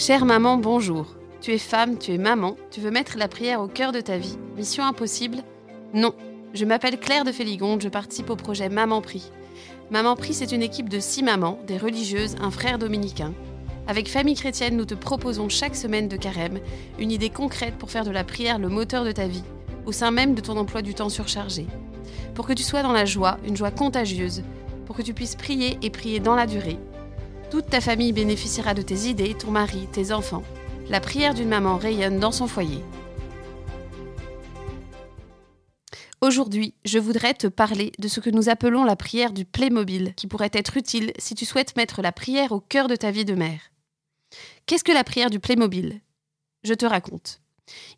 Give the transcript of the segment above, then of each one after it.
Chère maman, bonjour. Tu es femme, tu es maman, tu veux mettre la prière au cœur de ta vie. Mission impossible Non. Je m'appelle Claire de Féligonde, je participe au projet Maman Prie. Maman Prie, c'est une équipe de six mamans, des religieuses, un frère dominicain. Avec Famille Chrétienne, nous te proposons chaque semaine de carême une idée concrète pour faire de la prière le moteur de ta vie, au sein même de ton emploi du temps surchargé. Pour que tu sois dans la joie, une joie contagieuse, pour que tu puisses prier et prier dans la durée. Toute ta famille bénéficiera de tes idées, ton mari, tes enfants. La prière d'une maman rayonne dans son foyer. Aujourd'hui, je voudrais te parler de ce que nous appelons la prière du Playmobil, qui pourrait être utile si tu souhaites mettre la prière au cœur de ta vie de mère. Qu'est-ce que la prière du Playmobil? Je te raconte.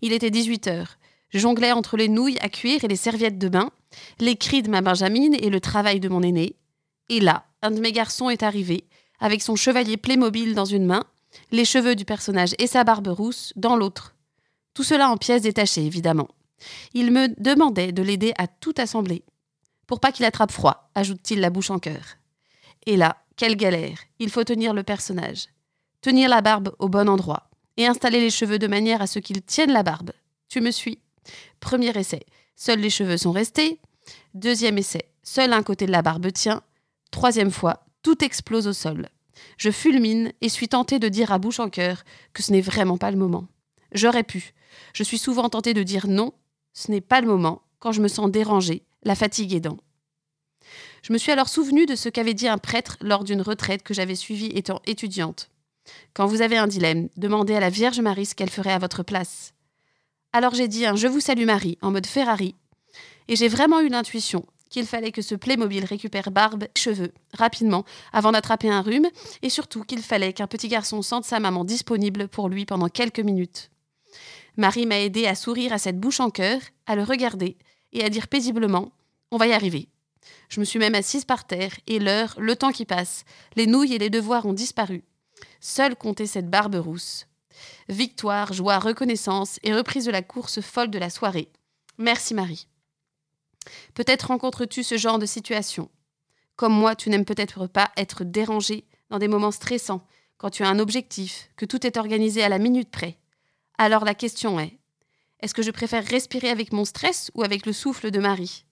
Il était 18 heures. Je jonglais entre les nouilles à cuire et les serviettes de bain, les cris de ma Benjamine et le travail de mon aîné. Et là, un de mes garçons est arrivé, avec son chevalier Playmobil dans une main, les cheveux du personnage et sa barbe rousse dans l'autre. Tout cela en pièces détachées, évidemment. Il me demandait de l'aider à tout assembler. Pour pas qu'il attrape froid, ajoute-t-il la bouche en cœur. Et là, quelle galère Il faut tenir le personnage, tenir la barbe au bon endroit, et installer les cheveux de manière à ce qu'ils tiennent la barbe. Tu me suis Premier essai, seuls les cheveux sont restés. Deuxième essai, seul un côté de la barbe tient. Troisième fois, tout explose au sol. Je fulmine et suis tentée de dire à bouche en cœur que ce n'est vraiment pas le moment. J'aurais pu. Je suis souvent tentée de dire non, ce n'est pas le moment, quand je me sens dérangée, la fatigue aidant. Je me suis alors souvenue de ce qu'avait dit un prêtre lors d'une retraite que j'avais suivie étant étudiante. Quand vous avez un dilemme, demandez à la Vierge Marie ce qu'elle ferait à votre place. Alors j'ai dit un Je vous salue Marie en mode Ferrari, et j'ai vraiment eu l'intuition qu'il fallait que ce Playmobil récupère barbe et cheveux rapidement avant d'attraper un rhume, et surtout qu'il fallait qu'un petit garçon sente sa maman disponible pour lui pendant quelques minutes. Marie m'a aidé à sourire à cette bouche en cœur, à le regarder et à dire paisiblement On va y arriver. Je me suis même assise par terre, et l'heure, le temps qui passe, les nouilles et les devoirs ont disparu. Seule comptait cette barbe rousse. Victoire, joie, reconnaissance et reprise de la course folle de la soirée. Merci Marie. Peut-être rencontres-tu ce genre de situation. Comme moi, tu n'aimes peut-être pas être dérangé dans des moments stressants, quand tu as un objectif, que tout est organisé à la minute près. Alors la question est, est-ce que je préfère respirer avec mon stress ou avec le souffle de Marie?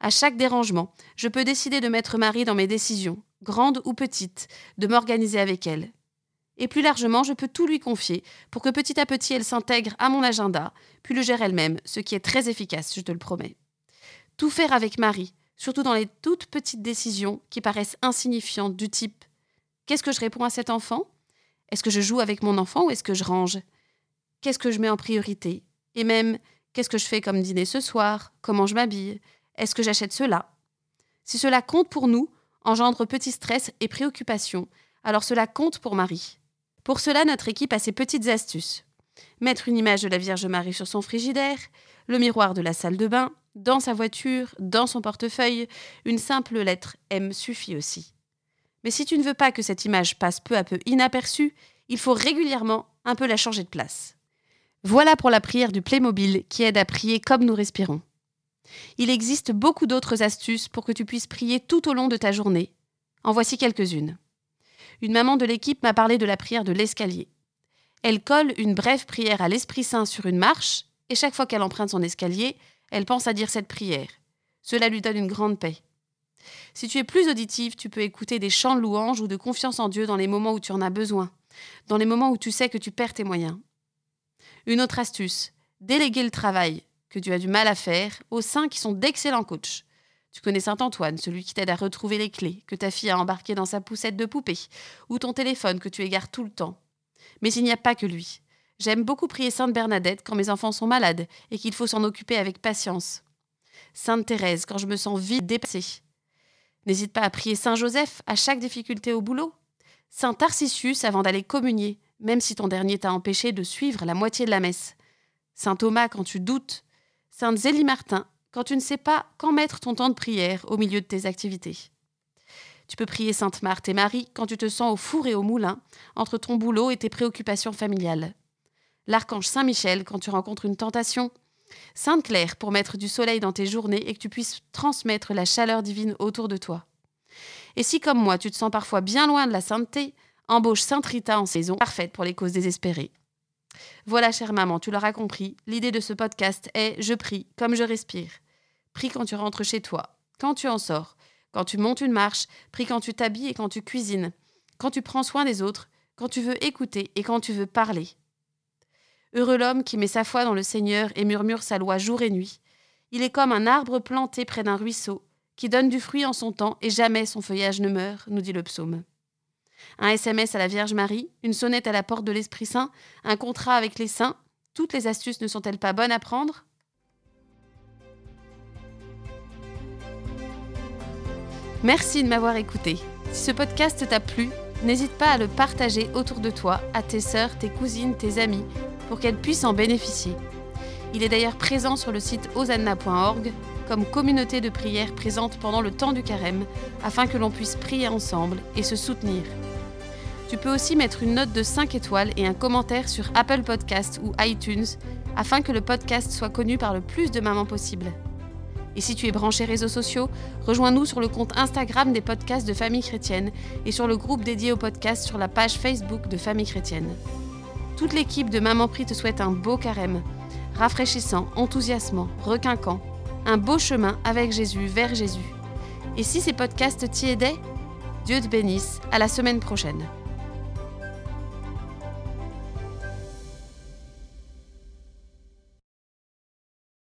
À chaque dérangement, je peux décider de mettre Marie dans mes décisions, grandes ou petites, de m'organiser avec elle. Et plus largement, je peux tout lui confier pour que petit à petit elle s'intègre à mon agenda, puis le gère elle-même, ce qui est très efficace, je te le promets. Tout faire avec Marie, surtout dans les toutes petites décisions qui paraissent insignifiantes du type Qu'est-ce que je réponds à cet enfant? Est-ce que je joue avec mon enfant ou est-ce que je range? Qu'est-ce que je mets en priorité? Et même, qu'est-ce que je fais comme dîner ce soir? Comment je m'habille? Est-ce que j'achète cela? Si cela compte pour nous, engendre petit stress et préoccupation, alors cela compte pour Marie. Pour cela, notre équipe a ses petites astuces. Mettre une image de la Vierge Marie sur son frigidaire, le miroir de la salle de bain, dans sa voiture, dans son portefeuille, une simple lettre M suffit aussi. Mais si tu ne veux pas que cette image passe peu à peu inaperçue, il faut régulièrement un peu la changer de place. Voilà pour la prière du Playmobil qui aide à prier comme nous respirons. Il existe beaucoup d'autres astuces pour que tu puisses prier tout au long de ta journée. En voici quelques-unes. Une maman de l'équipe m'a parlé de la prière de l'escalier. Elle colle une brève prière à l'Esprit Saint sur une marche, et chaque fois qu'elle emprunte son escalier, elle pense à dire cette prière. Cela lui donne une grande paix. Si tu es plus auditive, tu peux écouter des chants de louange ou de confiance en Dieu dans les moments où tu en as besoin, dans les moments où tu sais que tu perds tes moyens. Une autre astuce, déléguer le travail que tu as du mal à faire aux saints qui sont d'excellents coachs. Tu connais Saint-Antoine, celui qui t'aide à retrouver les clés que ta fille a embarquées dans sa poussette de poupée, ou ton téléphone que tu égares tout le temps. Mais il n'y a pas que lui. J'aime beaucoup prier Sainte Bernadette quand mes enfants sont malades et qu'il faut s'en occuper avec patience. Sainte Thérèse quand je me sens vide dépassée. N'hésite pas à prier Saint Joseph à chaque difficulté au boulot. Saint Tarcisius avant d'aller communier, même si ton dernier t'a empêché de suivre la moitié de la messe. Saint Thomas quand tu doutes. Sainte Zélie Martin quand tu ne sais pas quand mettre ton temps de prière au milieu de tes activités. Tu peux prier Sainte Marthe et Marie quand tu te sens au four et au moulin, entre ton boulot et tes préoccupations familiales l'archange Saint-Michel quand tu rencontres une tentation, Sainte Claire pour mettre du soleil dans tes journées et que tu puisses transmettre la chaleur divine autour de toi. Et si, comme moi, tu te sens parfois bien loin de la sainteté, embauche Saint-Rita en saison, parfaite pour les causes désespérées. Voilà, chère maman, tu l'auras compris, l'idée de ce podcast est je prie comme je respire. Prie quand tu rentres chez toi, quand tu en sors, quand tu montes une marche, prie quand tu t'habilles et quand tu cuisines, quand tu prends soin des autres, quand tu veux écouter et quand tu veux parler. Heureux l'homme qui met sa foi dans le Seigneur et murmure sa loi jour et nuit. Il est comme un arbre planté près d'un ruisseau, qui donne du fruit en son temps et jamais son feuillage ne meurt, nous dit le psaume. Un SMS à la Vierge Marie, une sonnette à la porte de l'Esprit Saint, un contrat avec les saints, toutes les astuces ne sont-elles pas bonnes à prendre? Merci de m'avoir écouté. Si ce podcast t'a plu, n'hésite pas à le partager autour de toi, à tes sœurs, tes cousines, tes amis, pour qu'elles puissent en bénéficier. Il est d'ailleurs présent sur le site osanna.org comme communauté de prière présente pendant le temps du carême, afin que l'on puisse prier ensemble et se soutenir. Tu peux aussi mettre une note de 5 étoiles et un commentaire sur Apple Podcast ou iTunes, afin que le podcast soit connu par le plus de mamans possible. Et si tu es branché réseaux sociaux, rejoins-nous sur le compte Instagram des podcasts de Famille Chrétienne et sur le groupe dédié au podcast sur la page Facebook de Famille Chrétienne. Toute l'équipe de Maman Prie te souhaite un beau carême, rafraîchissant, enthousiasmant, requinquant, un beau chemin avec Jésus vers Jésus. Et si ces podcasts t'y aidaient, Dieu te bénisse, à la semaine prochaine.